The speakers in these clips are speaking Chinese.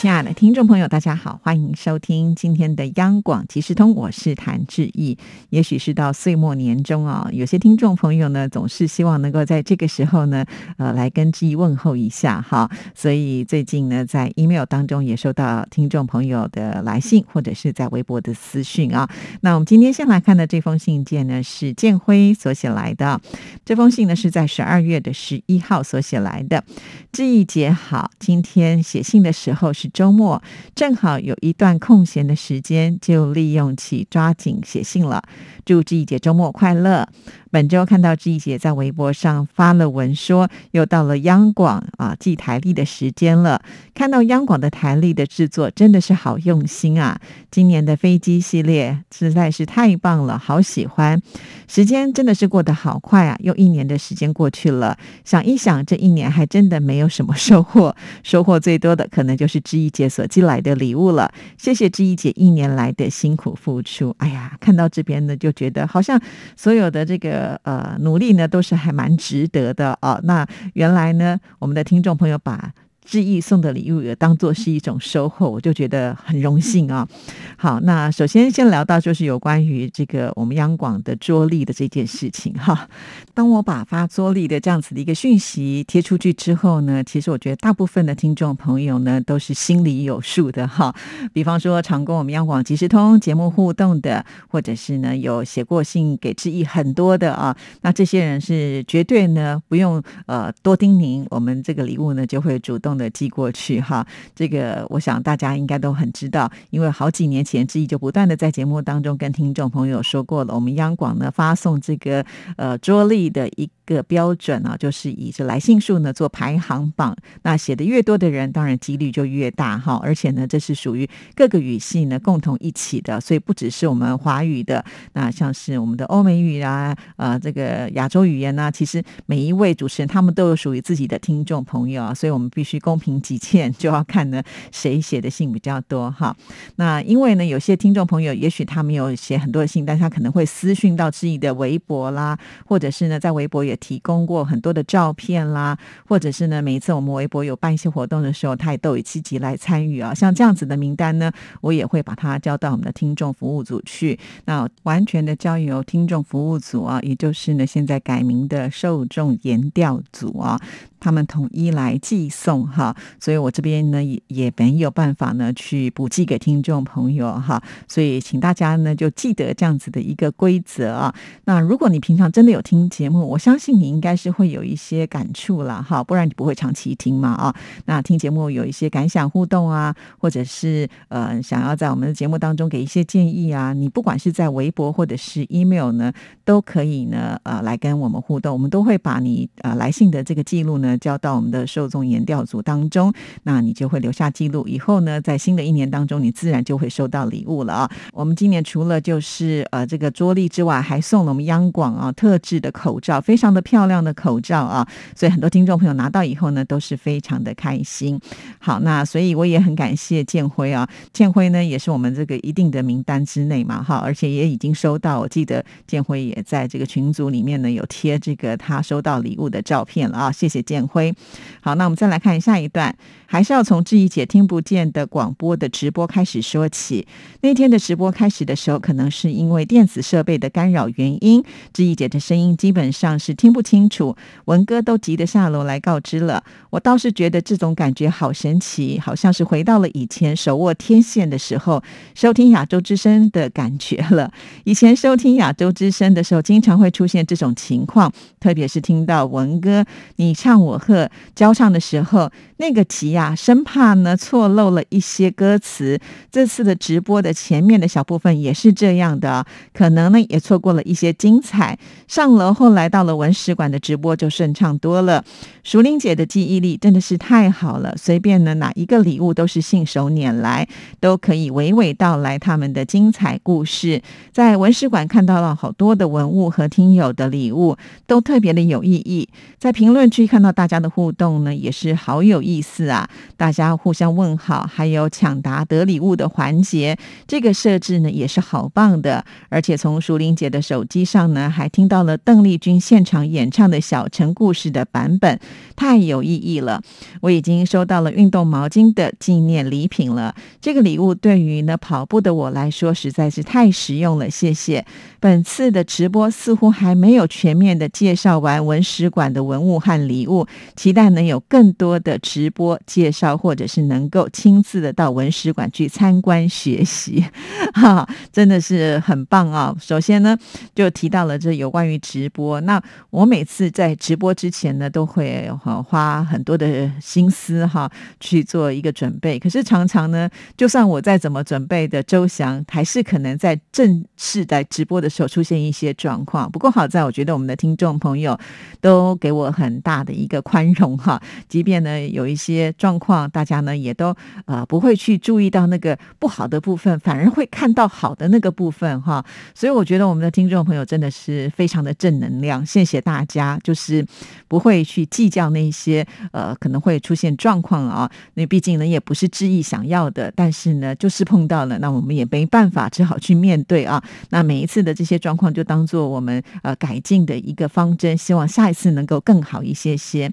亲爱的听众朋友，大家好，欢迎收听今天的央广即时通，我是谭志毅。也许是到岁末年终啊，有些听众朋友呢，总是希望能够在这个时候呢，呃，来跟志毅问候一下哈。所以最近呢，在 email 当中也收到听众朋友的来信，或者是在微博的私讯啊。那我们今天先来看的这封信件呢，是建辉所写来的。这封信呢，是在十二月的十一号所写来的。志毅姐好，今天写信的时候是。周末正好有一段空闲的时间，就利用起抓紧写信了。祝志毅姐周末快乐！本周看到志毅姐在微博上发了文，说又到了央广啊寄台历的时间了。看到央广的台历的制作，真的是好用心啊！今年的飞机系列实在是太棒了，好喜欢。时间真的是过得好快啊，又一年的时间过去了。想一想，这一年还真的没有什么收获，收获最多的可能就是志毅。姐所寄来的礼物了，谢谢志怡姐一年来的辛苦付出。哎呀，看到这边呢，就觉得好像所有的这个呃努力呢，都是还蛮值得的哦。那原来呢，我们的听众朋友把。志毅送的礼物也当做是一种收获，我就觉得很荣幸啊。好，那首先先聊到就是有关于这个我们央广的桌历的这件事情哈。当我把发桌历的这样子的一个讯息贴出去之后呢，其实我觉得大部分的听众朋友呢都是心里有数的哈。比方说常跟我们央广即时通节目互动的，或者是呢有写过信给志毅很多的啊，那这些人是绝对呢不用呃多叮咛，我们这个礼物呢就会主动。的寄过去哈，这个我想大家应该都很知道，因为好几年前志毅就不断的在节目当中跟听众朋友说过了，我们央广呢发送这个呃桌历的一个标准啊，就是以这来信数呢做排行榜，那写的越多的人，当然几率就越大哈，而且呢这是属于各个语系呢共同一起的，所以不只是我们华语的，那像是我们的欧美语啊，呃这个亚洲语言呢，其实每一位主持人他们都有属于自己的听众朋友啊，所以我们必须。公平几欠就要看呢，谁写的信比较多哈。那因为呢，有些听众朋友也许他没有写很多信，但他可能会私讯到自己的微博啦，或者是呢，在微博也提供过很多的照片啦，或者是呢，每一次我们微博有办一些活动的时候，他也都有积极来参与啊。像这样子的名单呢，我也会把它交到我们的听众服务组去，那完全的交由听众服务组啊，也就是呢现在改名的受众研调组啊。他们统一来寄送哈，所以我这边呢也也没有办法呢去补寄给听众朋友哈，所以请大家呢就记得这样子的一个规则啊。那如果你平常真的有听节目，我相信你应该是会有一些感触了哈，不然你不会长期听嘛啊。那听节目有一些感想互动啊，或者是呃想要在我们的节目当中给一些建议啊，你不管是在微博或者是 email 呢，都可以呢呃来跟我们互动，我们都会把你呃来信的这个记录呢。交到我们的受众研调组当中，那你就会留下记录。以后呢，在新的一年当中，你自然就会收到礼物了啊！我们今年除了就是呃这个桌历之外，还送了我们央广啊特制的口罩，非常的漂亮的口罩啊！所以很多听众朋友拿到以后呢，都是非常的开心。好，那所以我也很感谢建辉啊，建辉呢也是我们这个一定的名单之内嘛，哈，而且也已经收到。我记得建辉也在这个群组里面呢，有贴这个他收到礼物的照片了啊！谢谢建。辉，好，那我们再来看下一段，还是要从志怡姐听不见的广播的直播开始说起。那天的直播开始的时候，可能是因为电子设备的干扰原因，志怡姐的声音基本上是听不清楚。文哥都急得下楼来告知了，我倒是觉得这种感觉好神奇，好像是回到了以前手握天线的时候，收听亚洲之声的感觉了。以前收听亚洲之声的时候，经常会出现这种情况，特别是听到文哥你唱我。我和交上的时候，那个急呀，生怕呢错漏了一些歌词。这次的直播的前面的小部分也是这样的，可能呢也错过了一些精彩。上楼后来到了文史馆的直播就顺畅多了。淑玲姐的记忆力真的是太好了，随便呢哪一个礼物都是信手拈来，都可以娓娓道来他们的精彩故事。在文史馆看到了好多的文物和听友的礼物，都特别的有意义。在评论区看到。大家的互动呢也是好有意意思啊，大家互相问好，还有抢答得礼物的环节，这个设置呢也是好棒的。而且从淑玲姐的手机上呢，还听到了邓丽君现场演唱的《小城故事》的版本，太有意义了。我已经收到了运动毛巾的纪念礼品了，这个礼物对于呢跑步的我来说实在是太实用了，谢谢。本次的直播似乎还没有全面的介绍完文史馆的文物和礼物，期待能有更多的直直播介绍，或者是能够亲自的到文史馆去参观学习，哈，真的是很棒啊！首先呢，就提到了这有关于直播，那我每次在直播之前呢，都会花很多的心思哈去做一个准备，可是常常呢，就算我再怎么准备的周详，还是可能在正式在直播的。时候出现一些状况，不过好在我觉得我们的听众朋友都给我很大的一个宽容哈，即便呢有一些状况，大家呢也都呃不会去注意到那个不好的部分，反而会看到好的那个部分哈，所以我觉得我们的听众朋友真的是非常的正能量，谢谢大家，就是不会去计较那些呃可能会出现状况啊，那毕竟呢也不是志意想要的，但是呢就是碰到了，那我们也没办法，只好去面对啊，那每一次的。这些状况就当做我们呃改进的一个方针，希望下一次能够更好一些些。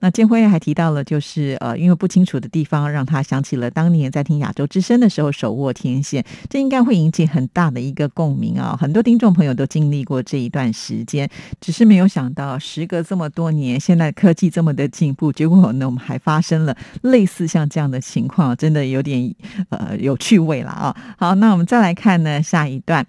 那建辉还提到了，就是是呃，因为不清楚的地方，让他想起了当年在听亚洲之声的时候，手握天线，这应该会引起很大的一个共鸣啊！很多听众朋友都经历过这一段时间，只是没有想到，时隔这么多年，现在科技这么的进步，结果呢，我们还发生了类似像这样的情况，真的有点呃有趣味了啊！好，那我们再来看呢下一段。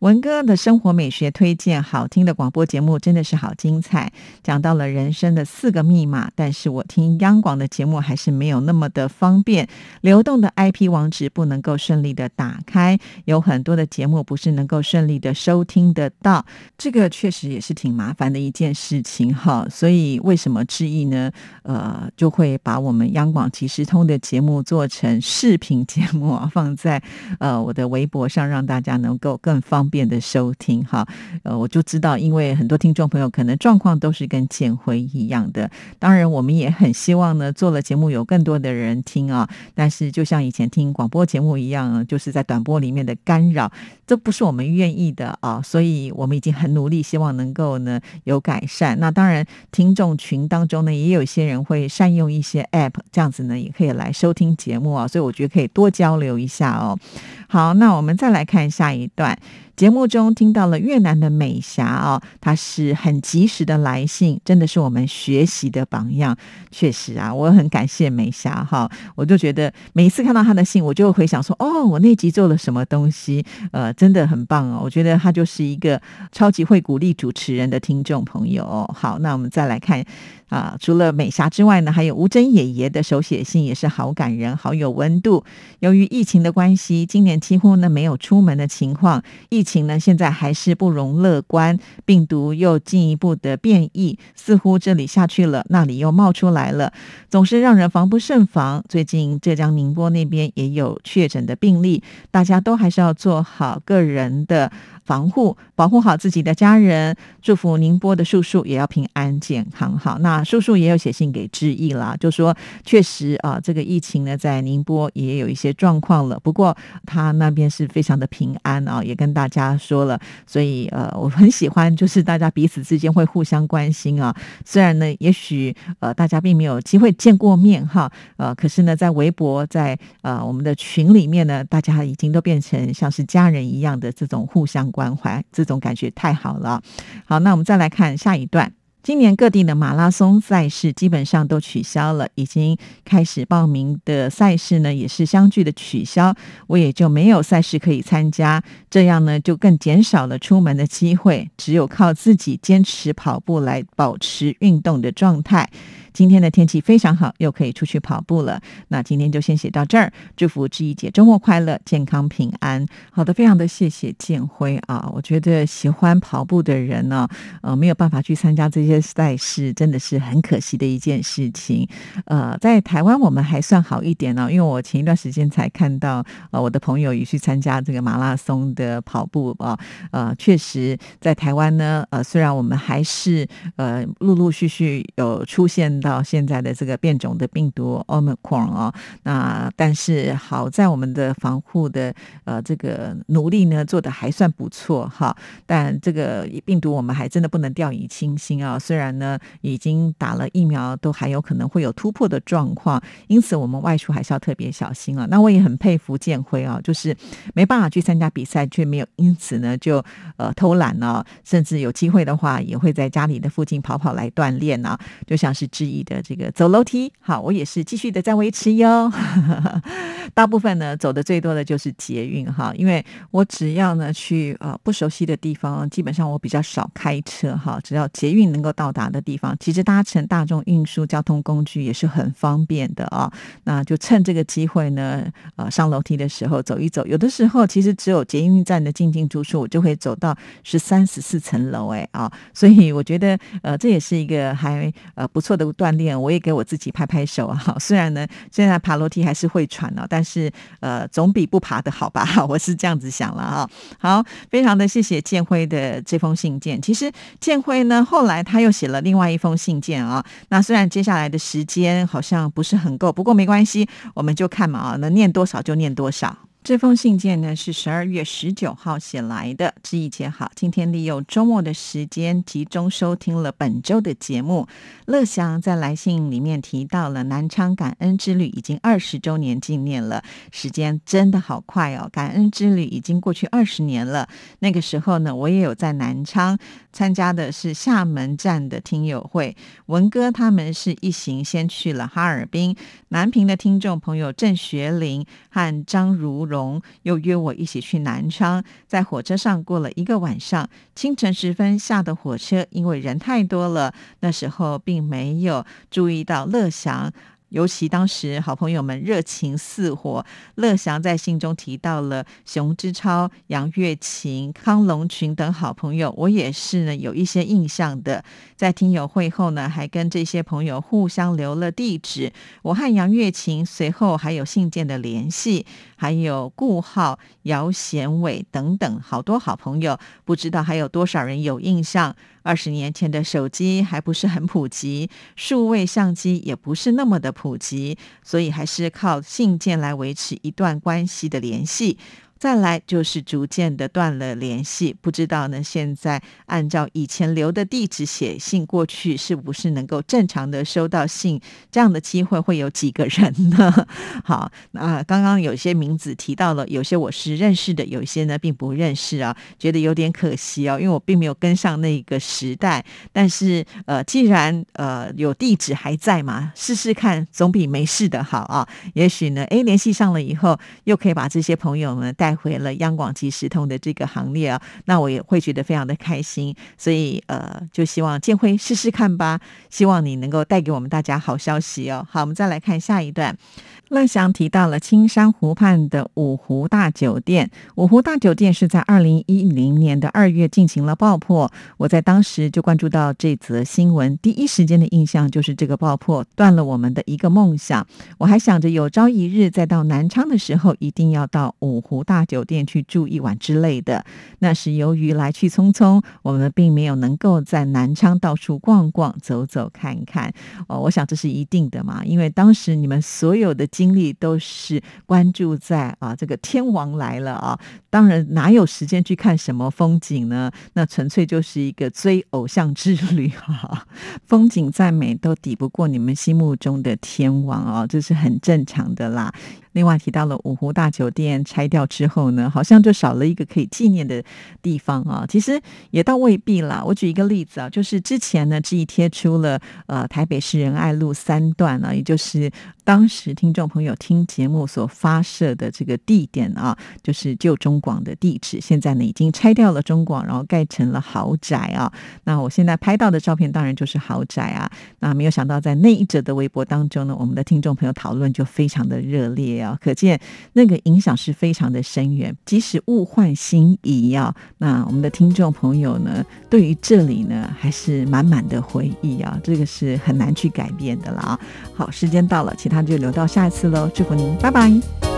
文哥的生活美学推荐，好听的广播节目真的是好精彩，讲到了人生的四个密码。但是我听央广的节目还是没有那么的方便，流动的 IP 网址不能够顺利的打开，有很多的节目不是能够顺利的收听得到，这个确实也是挺麻烦的一件事情哈。所以为什么志毅呢？呃，就会把我们央广即时通的节目做成视频节目，放在呃我的微博上，让大家能够更方方。便的收听哈，呃，我就知道，因为很多听众朋友可能状况都是跟建辉一样的。当然，我们也很希望呢，做了节目有更多的人听啊。但是，就像以前听广播节目一样，就是在短波里面的干扰，这不是我们愿意的啊。所以我们已经很努力，希望能够呢有改善。那当然，听众群当中呢，也有一些人会善用一些 App，这样子呢也可以来收听节目啊。所以我觉得可以多交流一下哦。好，那我们再来看下一段。节目中听到了越南的美霞哦，她是很及时的来信，真的是我们学习的榜样。确实啊，我很感谢美霞哈，我就觉得每一次看到她的信，我就回想说，哦，我那集做了什么东西，呃，真的很棒哦。我觉得她就是一个超级会鼓励主持人的听众朋友。好，那我们再来看。啊，除了美霞之外呢，还有吴珍爷爷的手写信也是好感人，好有温度。由于疫情的关系，今年几乎呢没有出门的情况，疫情呢现在还是不容乐观，病毒又进一步的变异，似乎这里下去了，那里又冒出来了，总是让人防不胜防。最近浙江宁波那边也有确诊的病例，大家都还是要做好个人的。防护，保护好自己的家人，祝福宁波的叔叔也要平安健康。好，那叔叔也有写信给致意啦，就说确实啊，这个疫情呢在宁波也有一些状况了，不过他那边是非常的平安啊，也跟大家说了，所以呃，我很喜欢就是大家彼此之间会互相关心啊。虽然呢，也许呃大家并没有机会见过面哈，呃，可是呢，在微博在呃我们的群里面呢，大家已经都变成像是家人一样的这种互相。关怀这种感觉太好了。好，那我们再来看下一段。今年各地的马拉松赛事基本上都取消了，已经开始报名的赛事呢也是相继的取消，我也就没有赛事可以参加，这样呢就更减少了出门的机会，只有靠自己坚持跑步来保持运动的状态。今天的天气非常好，又可以出去跑步了。那今天就先写到这儿，祝福志怡姐周末快乐、健康平安。好的，非常的谢谢建辉啊！我觉得喜欢跑步的人呢，呃，没有办法去参加这些赛事，真的是很可惜的一件事情。呃，在台湾我们还算好一点呢，因为我前一段时间才看到，呃，我的朋友也去参加这个马拉松的跑步啊。呃，确实在台湾呢，呃，虽然我们还是呃陆陆续续有出现。到现在的这个变种的病毒 Omicron 哦。那但是好在我们的防护的呃这个努力呢做的还算不错哈。但这个病毒我们还真的不能掉以轻心啊。虽然呢已经打了疫苗，都还有可能会有突破的状况，因此我们外出还是要特别小心啊。那我也很佩服建辉啊，就是没办法去参加比赛，却没有因此呢就呃偷懒了，甚至有机会的话也会在家里的附近跑跑来锻炼啊，就像是之一你的这个走楼梯。好，我也是继续的在维持哟。大部分呢走的最多的就是捷运哈，因为我只要呢去呃不熟悉的地方，基本上我比较少开车哈，只要捷运能够到达的地方，其实搭乘大众运输交通工具也是很方便的啊。那就趁这个机会呢，呃上楼梯的时候走一走，有的时候其实只有捷运站的进进出出，我就会走到十三十四层楼哎啊，所以我觉得呃这也是一个还呃不错的锻炼，我也给我自己拍拍手啊。虽然呢现在爬楼梯还是会喘哦，但是呃总比不爬的好吧，我是这样子想了哈。好，非常的谢谢建辉的这封信件。其实建辉呢后来他又写了另外一封信件啊，那虽然接下来的时间好像不是很够，不过没关系，我们就看嘛啊，能念多少就念多少。这封信件呢是十二月十九号写来的，志毅姐好，今天利用周末的时间集中收听了本周的节目。乐祥在来信里面提到了南昌感恩之旅已经二十周年纪念了，时间真的好快哦！感恩之旅已经过去二十年了。那个时候呢，我也有在南昌参加的是厦门站的听友会，文哥他们是一行先去了哈尔滨，南平的听众朋友郑学林和张如荣。又约我一起去南昌，在火车上过了一个晚上。清晨时分下的火车，因为人太多了，那时候并没有注意到乐祥。尤其当时好朋友们热情似火，乐祥在信中提到了熊之超、杨月琴、康龙群等好朋友，我也是呢有一些印象的。在听友会后呢，还跟这些朋友互相留了地址。我和杨月琴随后还有信件的联系，还有顾浩、姚贤伟等等好多好朋友，不知道还有多少人有印象。二十年前的手机还不是很普及，数位相机也不是那么的普及，所以还是靠信件来维持一段关系的联系。再来就是逐渐的断了联系，不知道呢。现在按照以前留的地址写信过去，是不是能够正常的收到信？这样的机会会有几个人呢？好，那刚刚有些名字提到了，有些我是认识的，有一些呢并不认识啊，觉得有点可惜哦，因为我并没有跟上那个时代。但是呃，既然呃有地址还在嘛，试试看总比没事的好啊。也许呢，哎，联系上了以后，又可以把这些朋友们带。带回了央广即时通的这个行列啊，那我也会觉得非常的开心，所以呃，就希望建辉试试看吧，希望你能够带给我们大家好消息哦。好，我们再来看下一段。乐祥提到了青山湖畔的五湖大酒店。五湖大酒店是在二零一零年的二月进行了爆破。我在当时就关注到这则新闻，第一时间的印象就是这个爆破断了我们的一个梦想。我还想着有朝一日再到南昌的时候，一定要到五湖大大酒店去住一晚之类的。那是由于来去匆匆，我们并没有能够在南昌到处逛逛、走走看看。哦，我想这是一定的嘛，因为当时你们所有的。精力都是关注在啊，这个天王来了啊，当然哪有时间去看什么风景呢？那纯粹就是一个追偶像之旅哈，风景再美都抵不过你们心目中的天王哦，这是很正常的啦。另外提到了五湖大酒店拆掉之后呢，好像就少了一个可以纪念的地方啊。其实也倒未必啦。我举一个例子啊，就是之前呢，这一贴出了呃台北市仁爱路三段呢，也就是当时听众朋友听节目所发射的这个地点啊，就是旧中广的地址。现在呢已经拆掉了中广，然后盖成了豪宅啊。那我现在拍到的照片当然就是豪宅啊。那没有想到在那一则的微博当中呢，我们的听众朋友讨论就非常的热烈啊。可见那个影响是非常的深远。即使物换星移啊，那我们的听众朋友呢，对于这里呢，还是满满的回忆啊，这个是很难去改变的了啊。好，时间到了，其他就留到下一次喽。祝福您，拜拜。